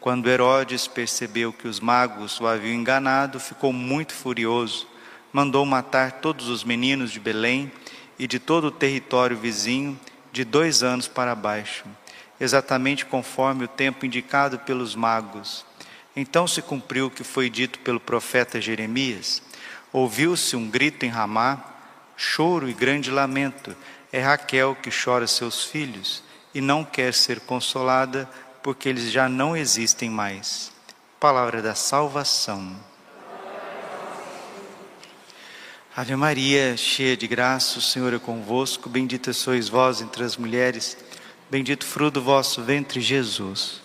Quando Herodes percebeu que os magos o haviam enganado, ficou muito furioso. Mandou matar todos os meninos de Belém e de todo o território vizinho, de dois anos para baixo, exatamente conforme o tempo indicado pelos magos. Então se cumpriu o que foi dito pelo profeta Jeremias. Ouviu-se um grito em Ramá, choro e grande lamento. É Raquel que chora seus filhos e não quer ser consolada porque eles já não existem mais. Palavra da salvação. Ave Maria, cheia de graça, o Senhor é convosco, bendita sois vós entre as mulheres, bendito fruto do vosso ventre, Jesus.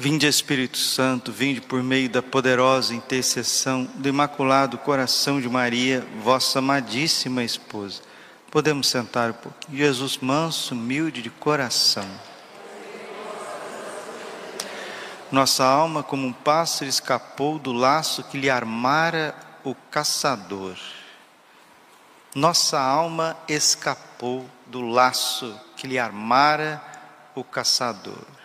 Vinde Espírito Santo, vinde por meio da poderosa intercessão do Imaculado Coração de Maria, vossa amadíssima esposa. Podemos sentar um pouquinho. Jesus manso, humilde de coração. Nossa alma, como um pássaro, escapou do laço que lhe armara o caçador. Nossa alma escapou do laço que lhe armara o caçador.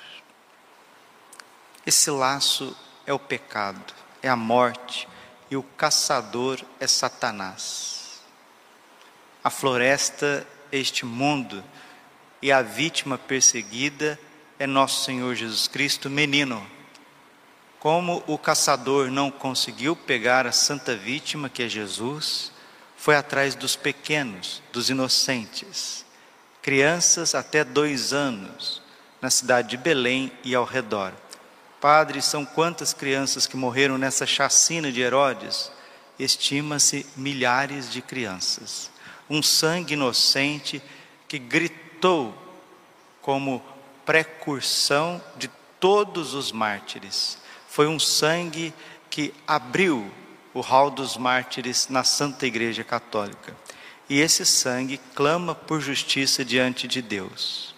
Esse laço é o pecado, é a morte, e o caçador é Satanás. A floresta é este mundo, e a vítima perseguida é nosso Senhor Jesus Cristo, menino. Como o caçador não conseguiu pegar a santa vítima, que é Jesus, foi atrás dos pequenos, dos inocentes, crianças até dois anos, na cidade de Belém e ao redor. Padre, são quantas crianças que morreram nessa chacina de Herodes? Estima-se milhares de crianças. Um sangue inocente que gritou como precursão de todos os mártires. Foi um sangue que abriu o hall dos mártires na Santa Igreja Católica. E esse sangue clama por justiça diante de Deus.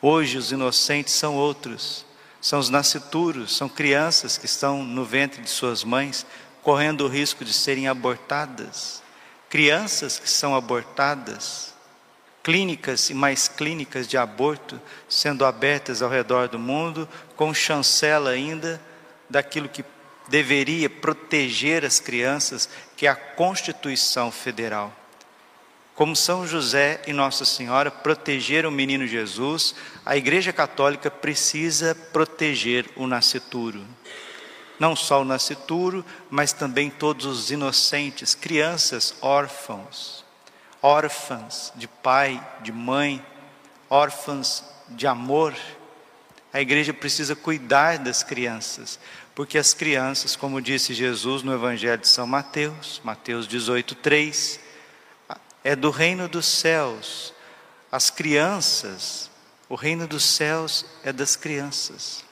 Hoje os inocentes são outros são os nascituros, são crianças que estão no ventre de suas mães, correndo o risco de serem abortadas. Crianças que são abortadas, clínicas e mais clínicas de aborto sendo abertas ao redor do mundo, com chancela ainda daquilo que deveria proteger as crianças, que é a Constituição Federal. Como São José e Nossa Senhora protegeram o menino Jesus, a Igreja Católica precisa proteger o nascituro. Não só o nascituro, mas também todos os inocentes, crianças órfãos, órfãs de pai, de mãe, órfãs de amor. A igreja precisa cuidar das crianças, porque as crianças, como disse Jesus no Evangelho de São Mateus, Mateus 18, 3, é do reino dos céus. As crianças, o reino dos céus é das crianças.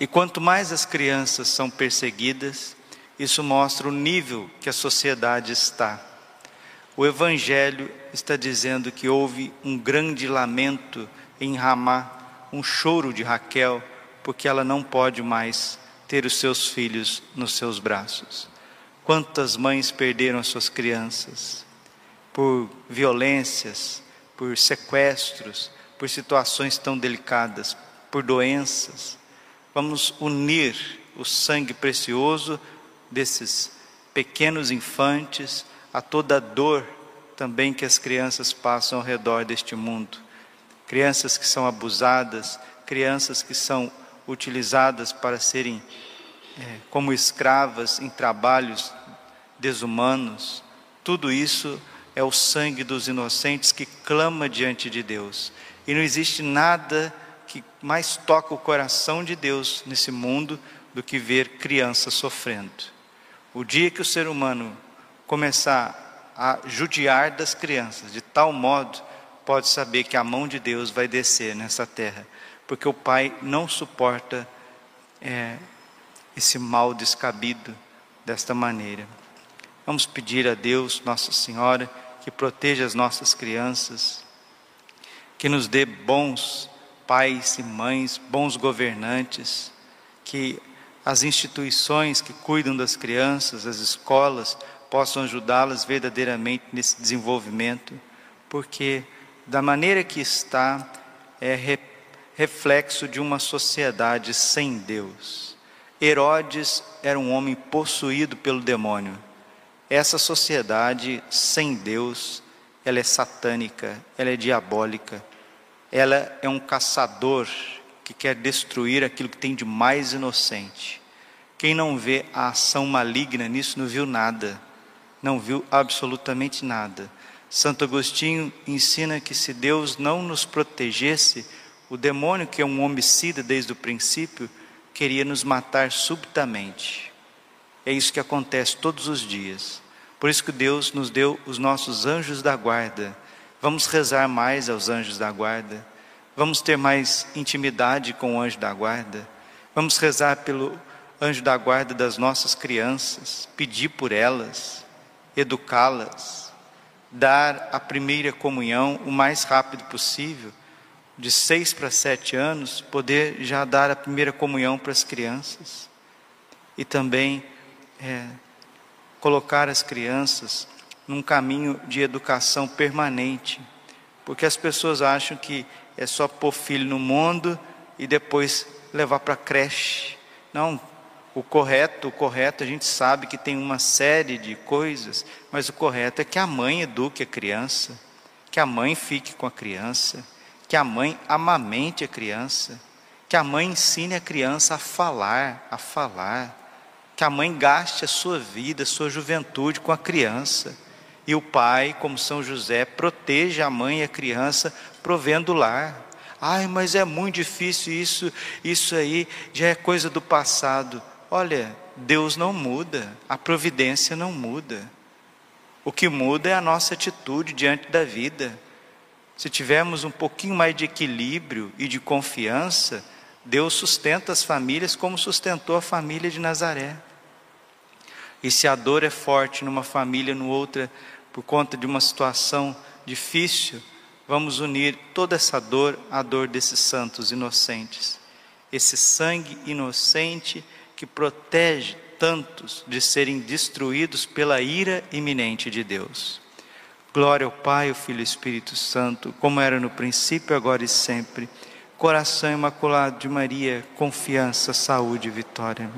E quanto mais as crianças são perseguidas, isso mostra o nível que a sociedade está. O Evangelho está dizendo que houve um grande lamento em Ramá, um choro de Raquel, porque ela não pode mais ter os seus filhos nos seus braços. Quantas mães perderam as suas crianças? Por violências, por sequestros, por situações tão delicadas, por doenças. Vamos unir o sangue precioso desses pequenos infantes a toda a dor também que as crianças passam ao redor deste mundo. Crianças que são abusadas, crianças que são utilizadas para serem é, como escravas em trabalhos desumanos. Tudo isso é o sangue dos inocentes que clama diante de Deus. E não existe nada que mais toca o coração de Deus nesse mundo do que ver crianças sofrendo. O dia que o ser humano começar a judiar das crianças de tal modo, pode saber que a mão de Deus vai descer nessa terra, porque o Pai não suporta é, esse mal descabido desta maneira. Vamos pedir a Deus, Nossa Senhora, que proteja as nossas crianças, que nos dê bons pais e mães, bons governantes, que as instituições que cuidam das crianças, as escolas, possam ajudá-las verdadeiramente nesse desenvolvimento, porque da maneira que está, é re, reflexo de uma sociedade sem Deus. Herodes era um homem possuído pelo demônio. Essa sociedade sem Deus, ela é satânica, ela é diabólica, ela é um caçador que quer destruir aquilo que tem de mais inocente. Quem não vê a ação maligna nisso não viu nada, não viu absolutamente nada. Santo Agostinho ensina que se Deus não nos protegesse, o demônio, que é um homicida desde o princípio, queria nos matar subitamente. É isso que acontece todos os dias. Por isso que Deus nos deu os nossos anjos da guarda. Vamos rezar mais aos anjos da guarda Vamos ter mais intimidade com o anjo da guarda. Vamos rezar pelo anjo da guarda das nossas crianças, pedir por elas, educá-las, dar a primeira comunhão o mais rápido possível. De seis para sete anos, poder já dar a primeira comunhão para as crianças. E também é, colocar as crianças num caminho de educação permanente. Porque as pessoas acham que é só pôr filho no mundo e depois levar para creche. Não, o correto, o correto, a gente sabe que tem uma série de coisas, mas o correto é que a mãe eduque a criança, que a mãe fique com a criança, que a mãe amamente a criança, que a mãe ensine a criança a falar, a falar, que a mãe gaste a sua vida, a sua juventude com a criança. E o pai, como São José, proteja a mãe e a criança provendo o lar. Ai, mas é muito difícil isso, isso aí já é coisa do passado. Olha, Deus não muda, a providência não muda. O que muda é a nossa atitude diante da vida. Se tivermos um pouquinho mais de equilíbrio e de confiança, Deus sustenta as famílias como sustentou a família de Nazaré. E se a dor é forte numa família, no outra, por conta de uma situação difícil, vamos unir toda essa dor à dor desses santos inocentes. Esse sangue inocente que protege tantos de serem destruídos pela ira iminente de Deus. Glória ao Pai, ao Filho e ao Espírito Santo, como era no princípio, agora e sempre. Coração imaculado de Maria, confiança, saúde e vitória.